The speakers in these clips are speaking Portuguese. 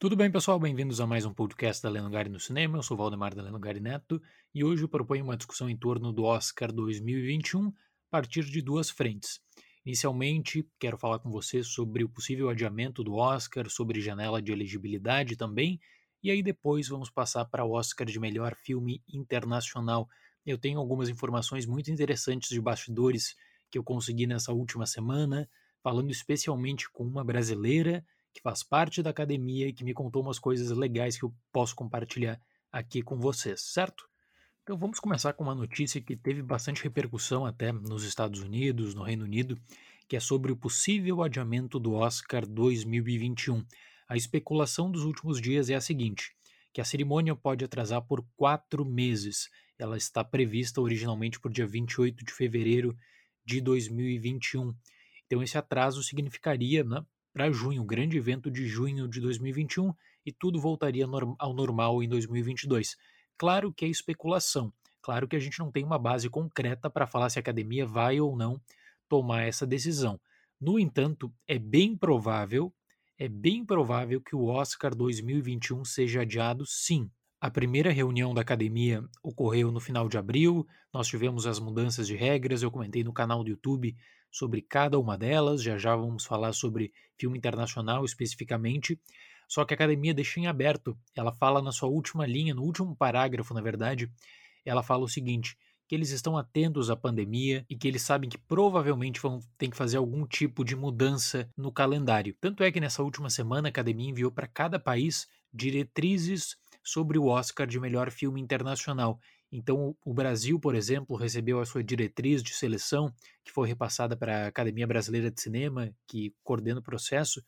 Tudo bem, pessoal? Bem-vindos a mais um podcast da Lenogari no Cinema. Eu sou Valdemar da Lenogari Neto e hoje eu proponho uma discussão em torno do Oscar 2021 a partir de duas frentes. Inicialmente, quero falar com vocês sobre o possível adiamento do Oscar, sobre janela de elegibilidade também, e aí depois vamos passar para o Oscar de melhor filme internacional. Eu tenho algumas informações muito interessantes de bastidores que eu consegui nessa última semana, falando especialmente com uma brasileira que faz parte da academia e que me contou umas coisas legais que eu posso compartilhar aqui com vocês, certo? Então vamos começar com uma notícia que teve bastante repercussão até nos Estados Unidos, no Reino Unido, que é sobre o possível adiamento do Oscar 2021. A especulação dos últimos dias é a seguinte: que a cerimônia pode atrasar por quatro meses. Ela está prevista originalmente para o dia 28 de fevereiro de 2021. Então, esse atraso significaria, né, para junho, o grande evento de junho de 2021, e tudo voltaria ao normal em 2022. Claro que é especulação, claro que a gente não tem uma base concreta para falar se a academia vai ou não tomar essa decisão. No entanto, é bem provável, é bem provável que o Oscar 2021 seja adiado sim. A primeira reunião da academia ocorreu no final de abril, nós tivemos as mudanças de regras, eu comentei no canal do YouTube sobre cada uma delas, já já vamos falar sobre filme internacional especificamente. Só que a academia deixa em aberto. Ela fala na sua última linha, no último parágrafo, na verdade, ela fala o seguinte: que eles estão atentos à pandemia e que eles sabem que provavelmente vão ter que fazer algum tipo de mudança no calendário. Tanto é que nessa última semana a academia enviou para cada país diretrizes sobre o Oscar de melhor filme internacional. Então, o Brasil, por exemplo, recebeu a sua diretriz de seleção, que foi repassada para a Academia Brasileira de Cinema, que coordena o processo,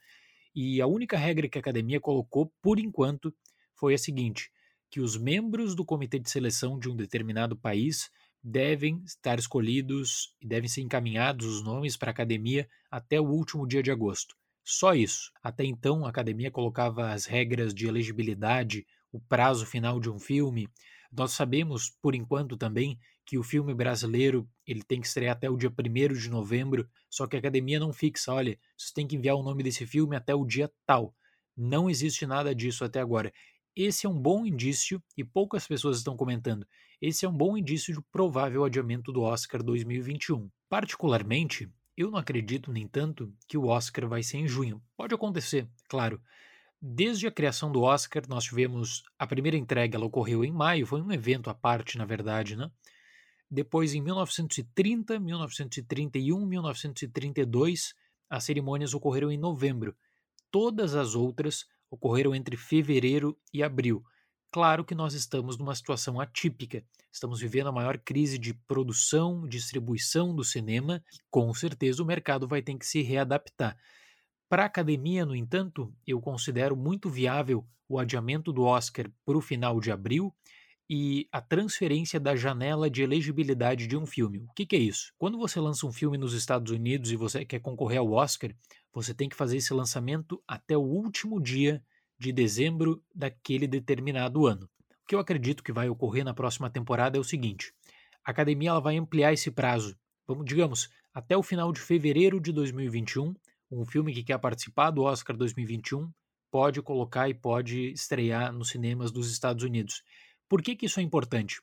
e a única regra que a academia colocou, por enquanto, foi a seguinte: que os membros do comitê de seleção de um determinado país devem estar escolhidos e devem ser encaminhados os nomes para a academia até o último dia de agosto. Só isso. Até então, a academia colocava as regras de elegibilidade, o prazo final de um filme, nós sabemos, por enquanto também, que o filme brasileiro ele tem que estrear até o dia 1 de novembro, só que a academia não fixa, olha, você tem que enviar o nome desse filme até o dia tal. Não existe nada disso até agora. Esse é um bom indício, e poucas pessoas estão comentando, esse é um bom indício de provável adiamento do Oscar 2021. Particularmente, eu não acredito, nem tanto, que o Oscar vai ser em junho. Pode acontecer, claro, Desde a criação do Oscar, nós tivemos a primeira entrega, ela ocorreu em maio, foi um evento à parte, na verdade, né? Depois, em 1930, 1931, 1932, as cerimônias ocorreram em novembro. Todas as outras ocorreram entre fevereiro e abril. Claro que nós estamos numa situação atípica. Estamos vivendo a maior crise de produção, distribuição do cinema, e com certeza o mercado vai ter que se readaptar. Para a academia, no entanto, eu considero muito viável o adiamento do Oscar para o final de abril e a transferência da janela de elegibilidade de um filme. O que, que, é isso? Quando você lança um filme nos Estados Unidos e você quer concorrer ao Oscar, você tem que fazer esse lançamento até o último dia de dezembro daquele determinado ano. O que eu acredito que vai ocorrer na próxima temporada é o seguinte: a academia ela vai ampliar esse prazo, vamos digamos, até o final de fevereiro de 2021 um filme que quer participar do Oscar 2021 pode colocar e pode estrear nos cinemas dos Estados Unidos. Por que, que isso é importante?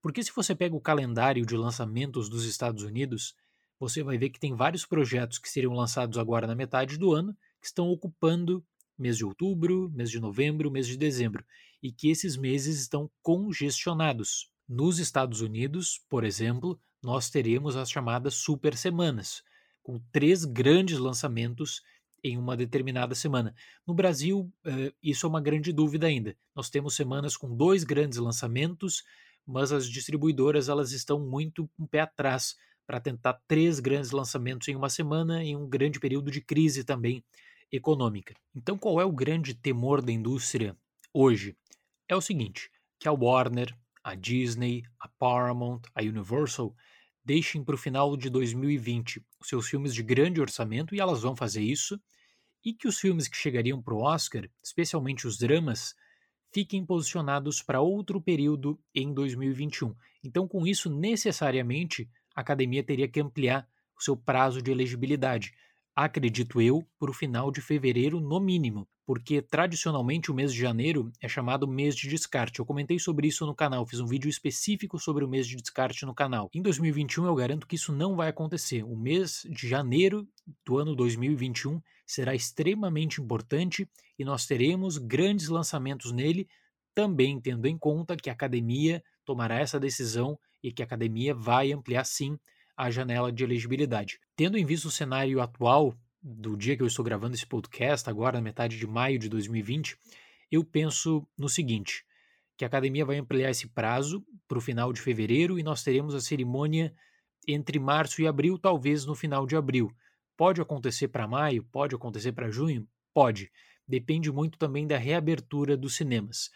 Porque se você pega o calendário de lançamentos dos Estados Unidos, você vai ver que tem vários projetos que seriam lançados agora na metade do ano que estão ocupando mês de outubro, mês de novembro, mês de dezembro, e que esses meses estão congestionados. Nos Estados Unidos, por exemplo, nós teremos as chamadas super semanas, com três grandes lançamentos em uma determinada semana. No Brasil, uh, isso é uma grande dúvida ainda. Nós temos semanas com dois grandes lançamentos, mas as distribuidoras elas estão muito um pé atrás para tentar três grandes lançamentos em uma semana, em um grande período de crise também econômica. Então, qual é o grande temor da indústria hoje? É o seguinte: que a Warner, a Disney, a Paramount, a Universal deixem para o final de 2020 os seus filmes de grande orçamento, e elas vão fazer isso, e que os filmes que chegariam para o Oscar, especialmente os dramas, fiquem posicionados para outro período em 2021. Então, com isso, necessariamente, a academia teria que ampliar o seu prazo de elegibilidade. Acredito eu, para o final de fevereiro, no mínimo. Porque tradicionalmente o mês de janeiro é chamado mês de descarte. Eu comentei sobre isso no canal, fiz um vídeo específico sobre o mês de descarte no canal. Em 2021 eu garanto que isso não vai acontecer. O mês de janeiro do ano 2021 será extremamente importante e nós teremos grandes lançamentos nele, também tendo em conta que a academia tomará essa decisão e que a academia vai ampliar sim a janela de elegibilidade. Tendo em vista o cenário atual do dia que eu estou gravando esse podcast, agora na metade de maio de 2020, eu penso no seguinte: que a academia vai ampliar esse prazo para o final de fevereiro e nós teremos a cerimônia entre março e abril, talvez no final de abril. Pode acontecer para maio, pode acontecer para junho? Pode. Depende muito também da reabertura dos cinemas.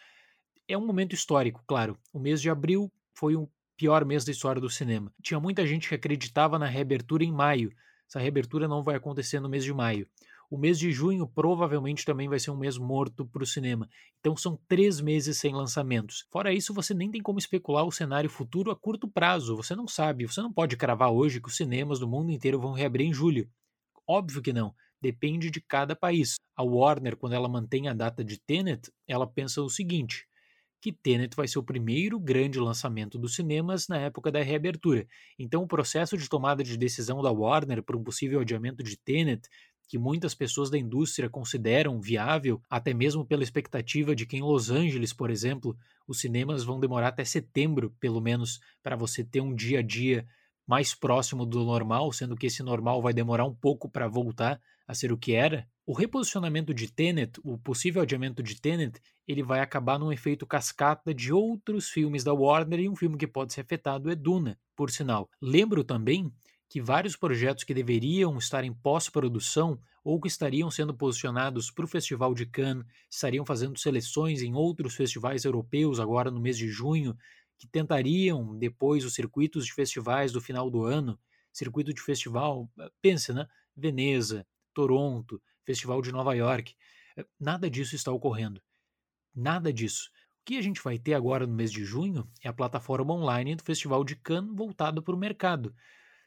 É um momento histórico, claro. O mês de abril foi o pior mês da história do cinema. Tinha muita gente que acreditava na reabertura em maio, essa reabertura não vai acontecer no mês de maio. O mês de junho provavelmente também vai ser um mês morto para o cinema. Então são três meses sem lançamentos. Fora isso, você nem tem como especular o cenário futuro a curto prazo. Você não sabe, você não pode cravar hoje que os cinemas do mundo inteiro vão reabrir em julho. Óbvio que não. Depende de cada país. A Warner, quando ela mantém a data de Tenet, ela pensa o seguinte: que Tenet vai ser o primeiro grande lançamento dos cinemas na época da reabertura. Então, o processo de tomada de decisão da Warner para um possível adiamento de Tenet, que muitas pessoas da indústria consideram viável, até mesmo pela expectativa de que em Los Angeles, por exemplo, os cinemas vão demorar até setembro, pelo menos, para você ter um dia a dia mais próximo do normal, sendo que esse normal vai demorar um pouco para voltar a ser o que era, o reposicionamento de Tenet, o possível adiamento de Tenet, ele vai acabar num efeito cascata de outros filmes da Warner e um filme que pode ser afetado é Duna, por sinal. Lembro também que vários projetos que deveriam estar em pós-produção ou que estariam sendo posicionados para o Festival de Cannes, estariam fazendo seleções em outros festivais europeus agora no mês de junho, que tentariam depois os circuitos de festivais do final do ano, circuito de festival, pense, né? Veneza, Toronto, Festival de Nova York. Nada disso está ocorrendo. Nada disso. O que a gente vai ter agora no mês de junho é a plataforma online do Festival de Cannes voltada para o mercado.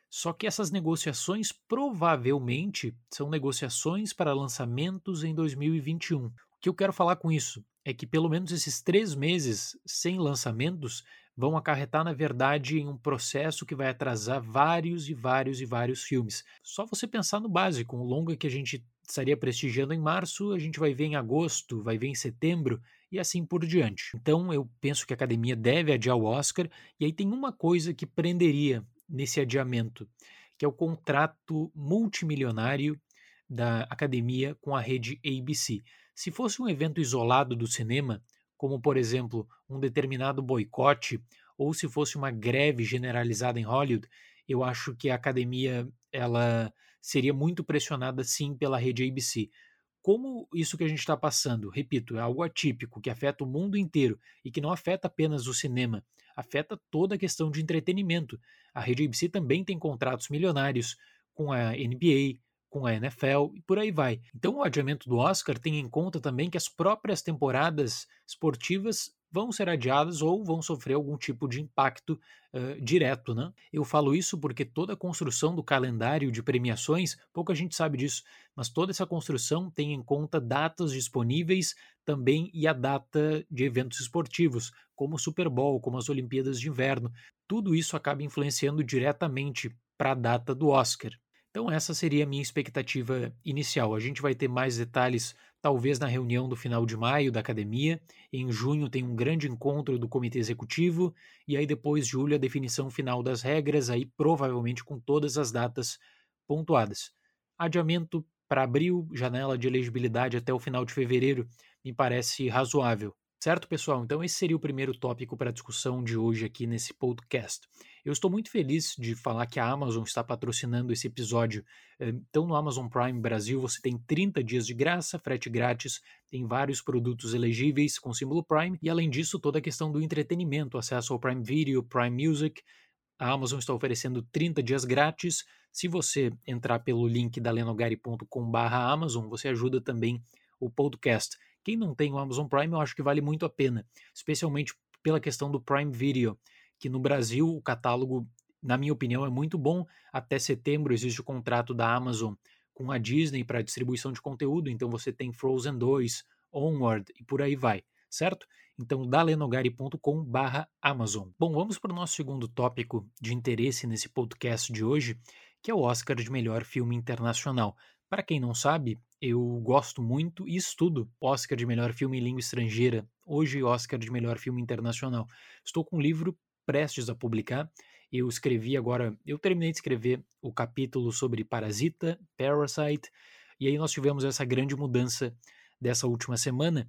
Só que essas negociações provavelmente são negociações para lançamentos em 2021. O que eu quero falar com isso é que pelo menos esses três meses sem lançamentos vão acarretar, na verdade, em um processo que vai atrasar vários e vários e vários filmes. Só você pensar no básico, um longa que a gente estaria prestigiando em março, a gente vai ver em agosto, vai ver em setembro e assim por diante. Então eu penso que a academia deve adiar o Oscar, e aí tem uma coisa que prenderia nesse adiamento, que é o contrato multimilionário da academia com a rede ABC. Se fosse um evento isolado do cinema, como por exemplo um determinado boicote, ou se fosse uma greve generalizada em Hollywood, eu acho que a academia ela seria muito pressionada sim pela rede ABC. Como isso que a gente está passando, repito, é algo atípico que afeta o mundo inteiro e que não afeta apenas o cinema, afeta toda a questão de entretenimento. A rede ABC também tem contratos milionários com a NBA, com a NFL e por aí vai. Então, o adiamento do Oscar tem em conta também que as próprias temporadas esportivas vão ser adiadas ou vão sofrer algum tipo de impacto uh, direto. Né? Eu falo isso porque toda a construção do calendário de premiações, pouca gente sabe disso, mas toda essa construção tem em conta datas disponíveis também e a data de eventos esportivos, como o Super Bowl, como as Olimpíadas de Inverno. Tudo isso acaba influenciando diretamente para a data do Oscar. Então, essa seria a minha expectativa inicial. A gente vai ter mais detalhes, talvez, na reunião do final de maio da academia. Em junho, tem um grande encontro do comitê executivo. E aí, depois, julho, a definição final das regras, aí provavelmente com todas as datas pontuadas. Adiamento para abril, janela de elegibilidade até o final de fevereiro, me parece razoável. Certo, pessoal? Então, esse seria o primeiro tópico para a discussão de hoje aqui nesse podcast. Eu estou muito feliz de falar que a Amazon está patrocinando esse episódio. Então, no Amazon Prime Brasil, você tem 30 dias de graça, frete grátis, tem vários produtos elegíveis com símbolo Prime, e além disso, toda a questão do entretenimento, acesso ao Prime Video, Prime Music. A Amazon está oferecendo 30 dias grátis. Se você entrar pelo link da lenogari.com/amazon, você ajuda também o podcast. Quem não tem o Amazon Prime, eu acho que vale muito a pena, especialmente pela questão do Prime Video, que no Brasil o catálogo, na minha opinião, é muito bom. Até setembro existe o contrato da Amazon com a Disney para distribuição de conteúdo, então você tem Frozen 2, Onward e por aí vai, certo? Então, dalenogari.com barra Amazon. Bom, vamos para o nosso segundo tópico de interesse nesse podcast de hoje, que é o Oscar de melhor filme internacional. Para quem não sabe, eu gosto muito e estudo Oscar de melhor filme em língua estrangeira, hoje Oscar de melhor filme internacional. Estou com um livro prestes a publicar. Eu escrevi agora, eu terminei de escrever o capítulo sobre Parasita, Parasite, e aí nós tivemos essa grande mudança dessa última semana.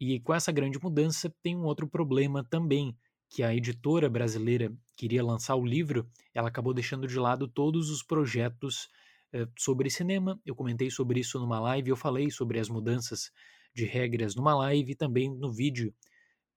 E com essa grande mudança tem um outro problema também, que a editora brasileira queria lançar o livro, ela acabou deixando de lado todos os projetos eh, sobre cinema. Eu comentei sobre isso numa live, eu falei sobre as mudanças de regras numa live e também no vídeo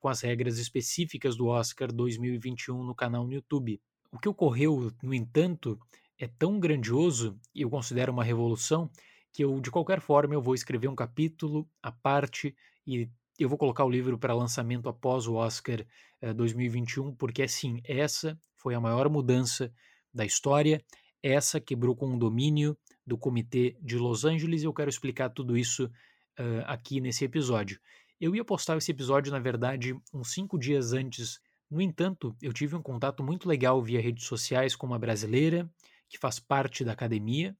com as regras específicas do Oscar 2021 no canal no YouTube. O que ocorreu, no entanto, é tão grandioso e eu considero uma revolução que eu, de qualquer forma, eu vou escrever um capítulo à parte e eu vou colocar o livro para lançamento após o Oscar eh, 2021, porque assim, essa foi a maior mudança da história, essa quebrou com o domínio do Comitê de Los Angeles e eu quero explicar tudo isso uh, aqui nesse episódio. Eu ia postar esse episódio, na verdade, uns cinco dias antes. No entanto, eu tive um contato muito legal via redes sociais com uma brasileira que faz parte da academia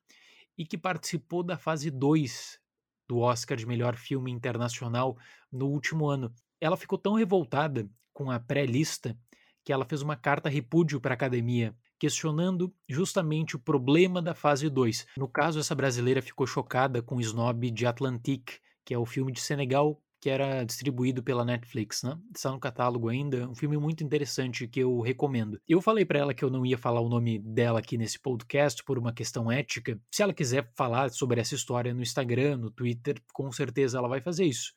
e que participou da fase 2 do Oscar de melhor filme internacional no último ano. Ela ficou tão revoltada com a pré-lista que ela fez uma carta repúdio para a academia, questionando justamente o problema da fase 2. No caso, essa brasileira ficou chocada com o snob de Atlantique, que é o filme de Senegal que era distribuído pela Netflix, né? Está no catálogo ainda, um filme muito interessante que eu recomendo. Eu falei para ela que eu não ia falar o nome dela aqui nesse podcast por uma questão ética. Se ela quiser falar sobre essa história no Instagram, no Twitter, com certeza ela vai fazer isso.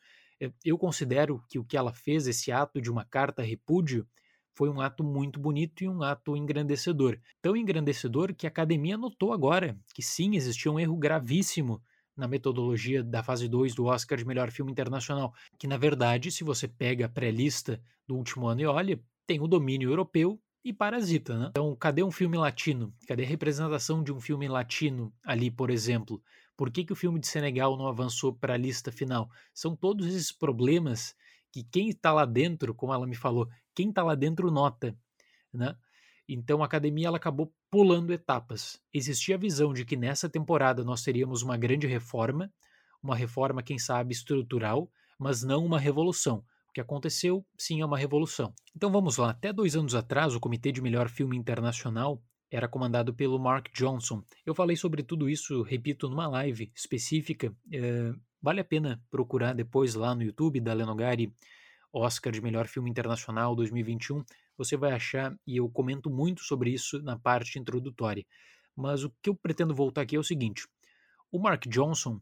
Eu considero que o que ela fez, esse ato de uma carta repúdio, foi um ato muito bonito e um ato engrandecedor. Tão engrandecedor que a academia notou agora que sim, existia um erro gravíssimo na metodologia da fase 2 do Oscar de melhor filme internacional, que na verdade, se você pega a pré-lista do último ano e olha, tem o domínio europeu e Parasita, né? Então, cadê um filme latino? Cadê a representação de um filme latino ali, por exemplo? Por que, que o filme de Senegal não avançou para a lista final? São todos esses problemas que quem está lá dentro, como ela me falou, quem está lá dentro nota, né? Então a academia ela acabou pulando etapas. Existia a visão de que nessa temporada nós teríamos uma grande reforma, uma reforma, quem sabe, estrutural, mas não uma revolução. O que aconteceu, sim, é uma revolução. Então vamos lá. Até dois anos atrás, o Comitê de Melhor Filme Internacional era comandado pelo Mark Johnson. Eu falei sobre tudo isso, repito, numa live específica. É, vale a pena procurar depois lá no YouTube da Lenogari Oscar de Melhor Filme Internacional 2021 você vai achar, e eu comento muito sobre isso na parte introdutória. Mas o que eu pretendo voltar aqui é o seguinte: o Mark Johnson,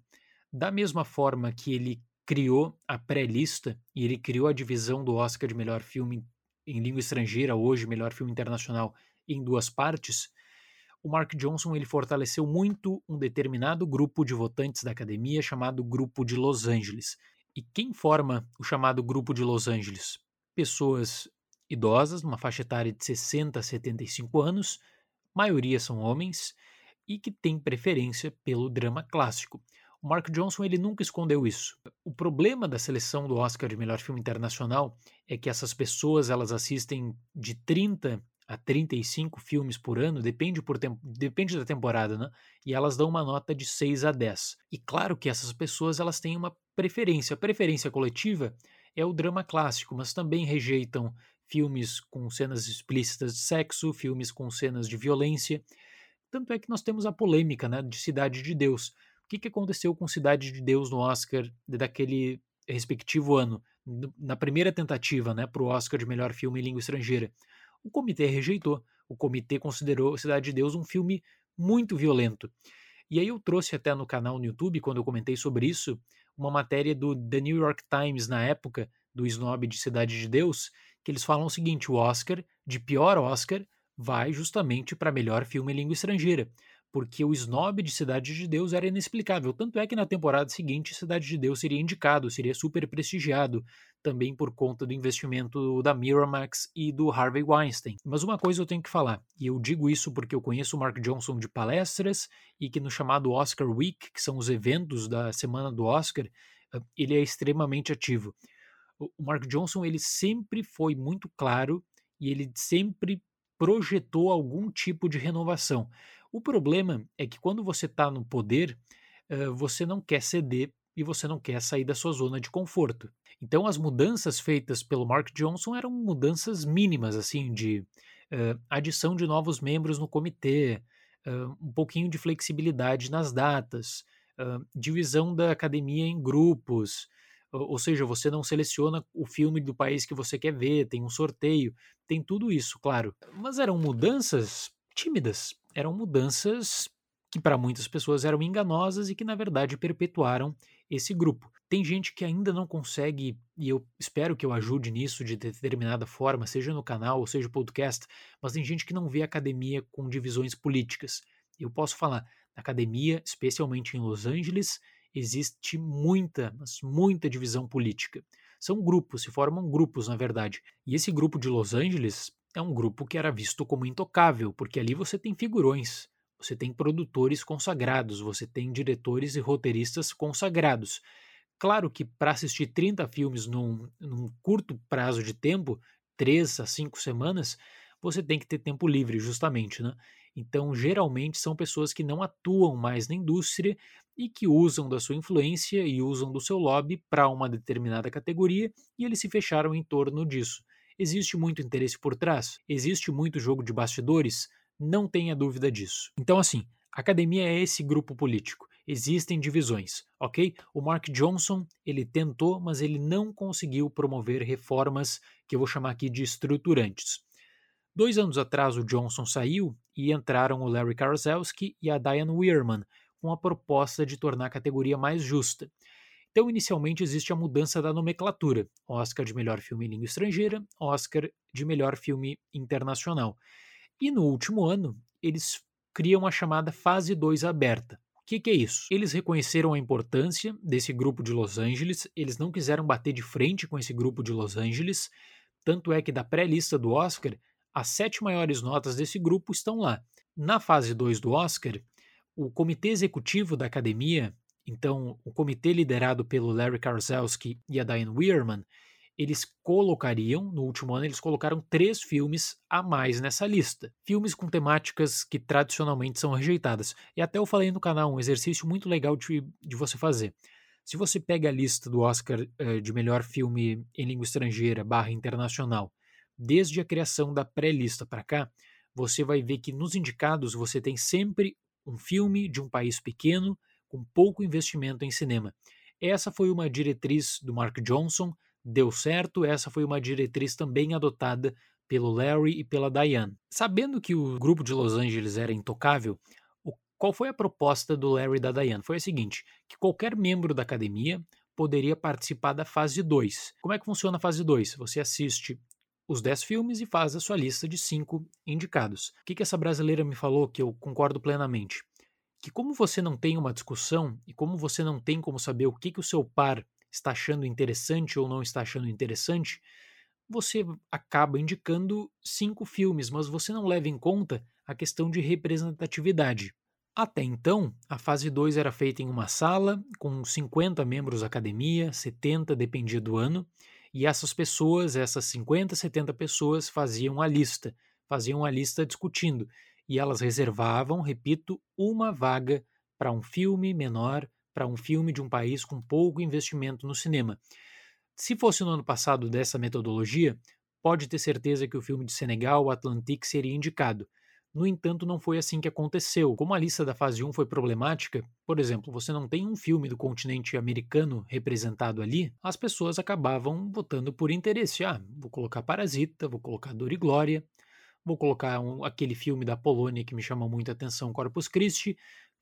da mesma forma que ele criou a pré-lista e ele criou a divisão do Oscar de melhor filme em língua estrangeira, hoje melhor filme internacional, em duas partes, o Mark Johnson ele fortaleceu muito um determinado grupo de votantes da academia chamado Grupo de Los Angeles. E quem forma o chamado Grupo de Los Angeles? Pessoas idosas, numa faixa etária de 60 a 75 anos, maioria são homens, e que têm preferência pelo drama clássico. O Mark Johnson ele nunca escondeu isso. O problema da seleção do Oscar de melhor filme internacional é que essas pessoas elas assistem de 30 a 35 filmes por ano, depende, por depende da temporada, né? E elas dão uma nota de 6 a 10. E claro que essas pessoas elas têm uma preferência. A preferência coletiva é o drama clássico, mas também rejeitam filmes com cenas explícitas de sexo, filmes com cenas de violência. Tanto é que nós temos a polêmica né, de Cidade de Deus. O que, que aconteceu com Cidade de Deus no Oscar daquele respectivo ano, na primeira tentativa né, para o Oscar de melhor filme em língua estrangeira? O comitê rejeitou. O comitê considerou Cidade de Deus um filme muito violento. E aí eu trouxe até no canal no YouTube, quando eu comentei sobre isso, uma matéria do The New York Times na época, do snob de Cidade de Deus, que eles falam o seguinte: o Oscar, de pior Oscar, vai justamente para melhor filme em língua estrangeira. Porque o snob de Cidade de Deus era inexplicável. Tanto é que na temporada seguinte, Cidade de Deus seria indicado, seria super prestigiado, também por conta do investimento da Miramax e do Harvey Weinstein. Mas uma coisa eu tenho que falar, e eu digo isso porque eu conheço o Mark Johnson de palestras e que no chamado Oscar Week, que são os eventos da semana do Oscar, ah, ele é extremamente ativo. O Mark Johnson ele sempre foi muito claro e ele sempre projetou algum tipo de renovação. O problema é que quando você está no poder, uh, você não quer ceder e você não quer sair da sua zona de conforto. Então, as mudanças feitas pelo Mark Johnson eram mudanças mínimas, assim, de uh, adição de novos membros no comitê, uh, um pouquinho de flexibilidade nas datas, divisão da academia em grupos, ou seja, você não seleciona o filme do país que você quer ver, tem um sorteio, tem tudo isso, claro. Mas eram mudanças tímidas, eram mudanças que para muitas pessoas eram enganosas e que na verdade perpetuaram esse grupo. Tem gente que ainda não consegue, e eu espero que eu ajude nisso de determinada forma, seja no canal ou seja podcast, mas tem gente que não vê academia com divisões políticas. Eu posso falar, na academia, especialmente em Los Angeles, existe muita, mas muita divisão política. São grupos, se formam grupos, na verdade. E esse grupo de Los Angeles é um grupo que era visto como intocável, porque ali você tem figurões, você tem produtores consagrados, você tem diretores e roteiristas consagrados. Claro que para assistir 30 filmes num, num curto prazo de tempo, 3 a 5 semanas, você tem que ter tempo livre, justamente, né? Então, geralmente são pessoas que não atuam mais na indústria e que usam da sua influência e usam do seu lobby para uma determinada categoria e eles se fecharam em torno disso. Existe muito interesse por trás? Existe muito jogo de bastidores? Não tenha dúvida disso. Então, assim, a academia é esse grupo político. Existem divisões, ok? O Mark Johnson, ele tentou, mas ele não conseguiu promover reformas que eu vou chamar aqui de estruturantes. Dois anos atrás, o Johnson saiu e entraram o Larry Karaszewski e a Diane Weirman, com a proposta de tornar a categoria mais justa. Então, inicialmente, existe a mudança da nomenclatura: Oscar de melhor filme em língua estrangeira, Oscar de melhor filme internacional. E no último ano, eles criam a chamada Fase 2 aberta. O que, que, é isso? Eles reconheceram a importância desse grupo de Los Angeles, eles não quiseram bater de frente com esse grupo de Los Angeles, tanto é que da pré-lista do Oscar, as sete maiores notas desse grupo estão lá. Na fase 2 do Oscar, o comitê executivo da academia, então o comitê liderado pelo Larry Karzelski e a Diane Weirman, eles colocariam, no último ano, eles colocaram três filmes a mais nessa lista. Filmes com temáticas que tradicionalmente são rejeitadas. E até eu falei no canal, um exercício muito legal de, de você fazer. Se você pega a lista do Oscar eh, de melhor filme em língua estrangeira barra internacional, desde a criação da pré-lista para cá, você vai ver que nos indicados você tem sempre um filme de um país pequeno com pouco investimento em cinema. Essa foi uma diretriz do Mark Johnson, deu certo, essa foi uma diretriz também adotada pelo Larry e pela Diane. Sabendo que o grupo de Los Angeles era intocável, qual foi a proposta do Larry e da Diane? Foi a seguinte: que qualquer membro da academia poderia participar da fase 2. Como é que funciona a fase 2? Você assiste os 10 filmes e faz a sua lista de 5 indicados. O que, que essa brasileira me falou que eu concordo plenamente? Que como você não tem uma discussão e como você não tem como saber o que, que o seu par está achando interessante ou não está achando interessante, você acaba indicando cinco filmes, mas você não leva em conta a questão de representatividade. Até então, a fase 2 era feita em uma sala, com 50 membros da academia, 70 dependia do ano, e essas pessoas, essas 50, 70 pessoas, faziam a lista, faziam a lista discutindo. E elas reservavam, repito, uma vaga para um filme menor, para um filme de um país com pouco investimento no cinema. Se fosse no ano passado dessa metodologia, pode ter certeza que o filme de Senegal, o Atlantique, seria indicado. No entanto, não foi assim que aconteceu. Como a lista da fase 1 foi problemática, por exemplo, você não tem um filme do continente americano representado ali, as pessoas acabavam votando por interesse. Ah, vou colocar Parasita, vou colocar Dor e Glória, vou colocar um, aquele filme da Polônia que me chama muita atenção, Corpus Christi,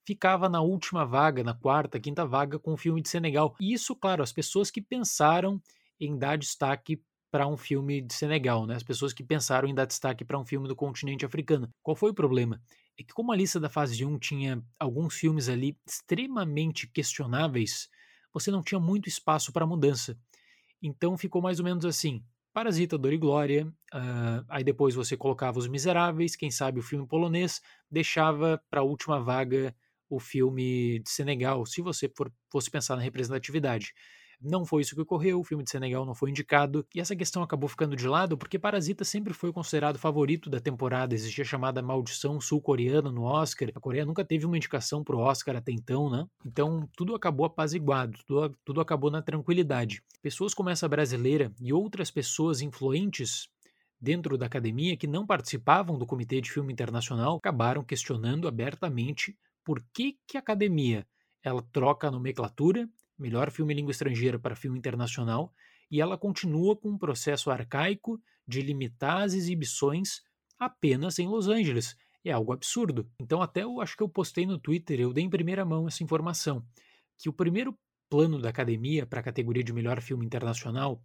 ficava na última vaga, na quarta, quinta vaga com o filme de Senegal. E isso, claro, as pessoas que pensaram em dar destaque para um filme de Senegal, né? As pessoas que pensaram em dar destaque para um filme do continente africano. Qual foi o problema? É que como a lista da fase 1 tinha alguns filmes ali extremamente questionáveis, você não tinha muito espaço para mudança. Então ficou mais ou menos assim: Parasita, Dor e Glória, uh, aí depois você colocava Os Miseráveis, quem sabe o filme polonês, deixava para a última vaga o filme de Senegal, se você for, fosse pensar na representatividade. Não foi isso que ocorreu, o filme de Senegal não foi indicado, e essa questão acabou ficando de lado porque Parasita sempre foi considerado favorito da temporada, existia a chamada maldição sul-coreana no Oscar, a Coreia nunca teve uma indicação para o Oscar até então, né? Então tudo acabou apaziguado, tudo, tudo acabou na tranquilidade. Pessoas como essa brasileira e outras pessoas influentes dentro da academia que não participavam do Comitê de Filme Internacional acabaram questionando abertamente por que, que a academia ela troca a nomenclatura melhor filme em língua estrangeira para filme internacional, e ela continua com um processo arcaico de limitar as exibições apenas em Los Angeles. É algo absurdo. Então, até eu acho que eu postei no Twitter, eu dei em primeira mão essa informação, que o primeiro plano da academia para a categoria de melhor filme internacional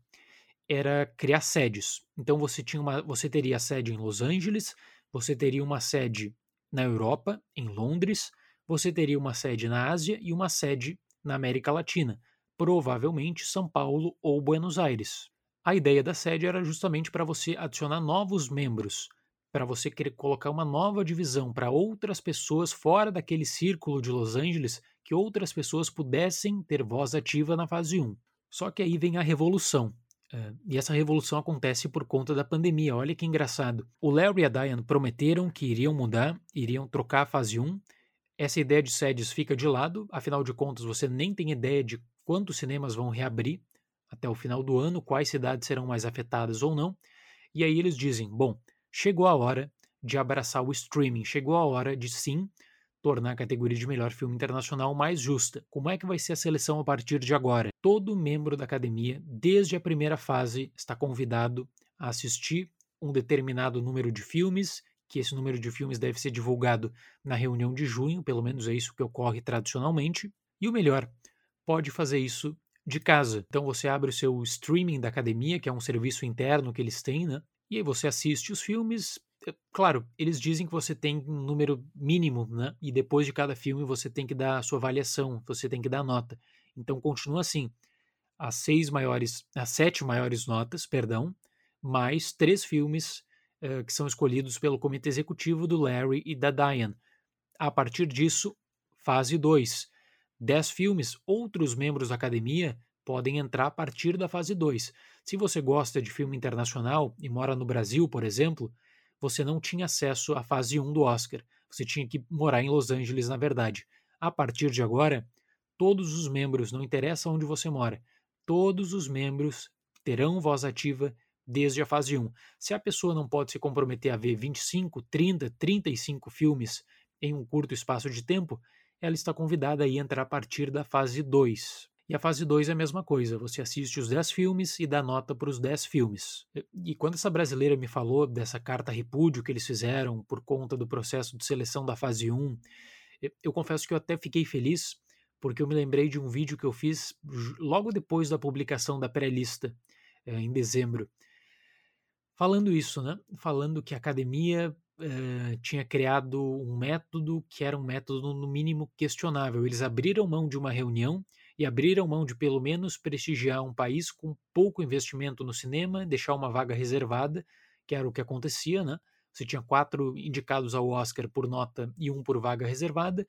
era criar sedes. Então você tinha uma, você teria sede em Los Angeles, você teria uma sede na Europa, em Londres, você teria uma sede na Ásia e uma sede na América Latina, provavelmente São Paulo ou Buenos Aires. A ideia da sede era justamente para você adicionar novos membros, para você querer colocar uma nova divisão para outras pessoas fora daquele círculo de Los Angeles, que outras pessoas pudessem ter voz ativa na fase 1. Só que aí vem a revolução. Uh, e essa revolução acontece por conta da pandemia. Olha que engraçado. O Larry e a Diane prometeram que iriam mudar, iriam trocar a fase 1, essa ideia de sedes fica de lado, afinal de contas, você nem tem ideia de quantos cinemas vão reabrir até o final do ano, quais cidades serão mais afetadas ou não. E aí eles dizem: bom, chegou a hora de abraçar o streaming, chegou a hora de sim tornar a categoria de melhor filme internacional mais justa. Como é que vai ser a seleção a partir de agora? Todo membro da academia, desde a primeira fase, está convidado a assistir um determinado número de filmes que esse número de filmes deve ser divulgado na reunião de junho, pelo menos é isso que ocorre tradicionalmente. E o melhor, pode fazer isso de casa. Então você abre o seu streaming da academia, que é um serviço interno que eles têm, né? E aí você assiste os filmes. É, claro, eles dizem que você tem um número mínimo, né? E depois de cada filme você tem que dar a sua avaliação, você tem que dar nota. Então continua assim: as seis maiores, as sete maiores notas, perdão, mais três filmes uh, que são escolhidos pelo comitê executivo do Larry e da Diane. A partir disso, fase 2. Dez filmes, outros membros da academia podem entrar a partir da fase 2. Se você gosta de filme internacional e mora no Brasil, por exemplo, você não tinha acesso à fase 1 do Oscar. Você tinha que morar em Los Angeles, na verdade. A partir de agora, todos os membros, não interessa onde você mora, todos os membros terão voz ativa desde a fase 1. Se a pessoa não pode se comprometer a ver 25, 30, 35 filmes em um curto espaço de tempo, ela está convidada a entrar a partir da fase 2. E a fase 2 é a mesma coisa, você assiste os 10 filmes e dá nota para os 10 filmes. E quando essa brasileira me falou dessa carta repúdio que eles fizeram por conta do processo de seleção da fase 1, eu confesso que eu até fiquei feliz, porque eu me lembrei de um vídeo que eu fiz logo depois da publicação da pré-lista, eh, em dezembro, falando isso, né? Falando que a academia uh, tinha criado um método que era um método, no mínimo, questionável. Eles abriram mão de uma reunião e abriram mão de, pelo menos, prestigiar um país com pouco investimento no cinema, deixar uma vaga reservada, que era o que acontecia, né? Você tinha quatro indicados ao Oscar por nota e um por vaga reservada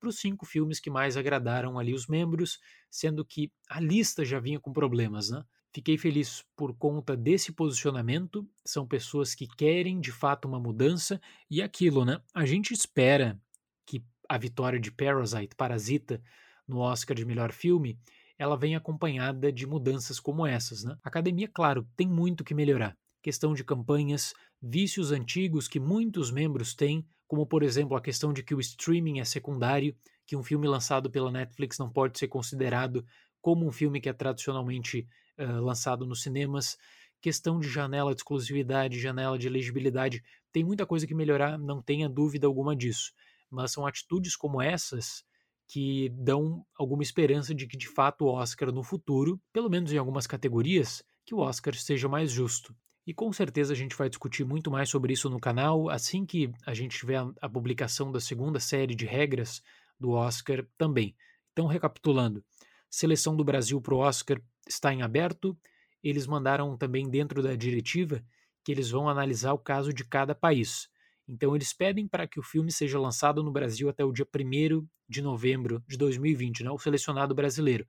para os cinco filmes que mais agradaram ali os membros, sendo que a lista já vinha com problemas, né? Fiquei feliz por conta desse posicionamento. São pessoas que querem de fato uma mudança e aquilo, né? A gente espera que a vitória de Parasite, Parasita, no Oscar de melhor filme, ela venha acompanhada de mudanças como essas, né? Academia, claro, tem muito que melhorar. Questão de campanhas, vícios antigos que muitos membros têm, como por exemplo a questão de que o streaming é secundário, que um filme lançado pela Netflix não pode ser considerado como um filme que é tradicionalmente uh, lançado nos cinemas. Questão de janela de exclusividade, janela de elegibilidade, tem muita coisa que melhorar, não tenha dúvida alguma disso. Mas são atitudes como essas que dão alguma esperança de que de fato o Oscar no futuro, pelo menos em algumas categorias, que o Oscar seja mais justo. E com certeza a gente vai discutir muito mais sobre isso no canal assim que a gente tiver a, publicação da segunda série de regras do Oscar também. Então, recapitulando, seleção do Brasil para o Oscar está em aberto. Eles mandaram também dentro da diretiva que eles vão analisar o caso de cada país. Então, eles pedem para que o filme seja lançado no Brasil até o dia 1 de novembro de 2020, né, o selecionado brasileiro.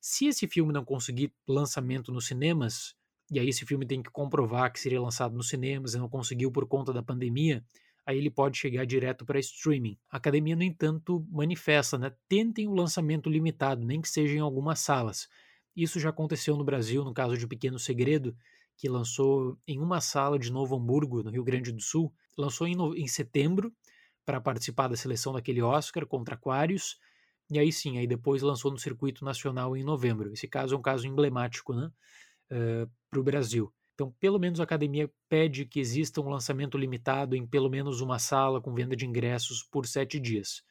Se esse filme não conseguir lançamento nos cinemas, e aí esse filme tem que comprovar que seria lançado nos cinemas e não conseguiu por conta da pandemia, aí ele pode chegar direto para streaming. A academia, no entanto, manifesta, né? Tentem o lançamento limitado, nem que seja em algumas salas. Isso já aconteceu no Brasil, no caso de Pequeno Segredo, que lançou em uma sala de Novo Hamburgo, no Rio Grande do Sul. Lançou em, no... em setembro para participar da seleção daquele Oscar contra Aquarius. E aí sim, aí depois lançou no circuito nacional em novembro. Esse caso é um caso emblemático, né? uh, eh, para o Brasil. Então, pelo menos a academia pede que exista um lançamento limitado em pelo menos uma sala com venda de ingressos por sete dias.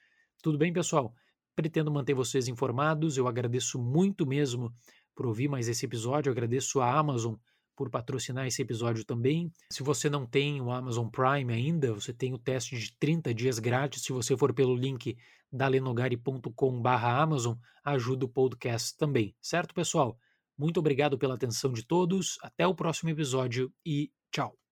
Tudo bem, pessoal? Pretendo manter vocês informados. Eu agradeço muito mesmo por ouvir mais esse episódio. Eu agradeço a Amazon por patrocinar esse episódio também. Se você não tem o Amazon Prime ainda, você tem o teste de 30 dias grátis. Se você for pelo link dalenogari.com/amazon, ajuda o podcast também. Certo, pessoal? Muito obrigado pela atenção de todos, até o próximo episódio e tchau!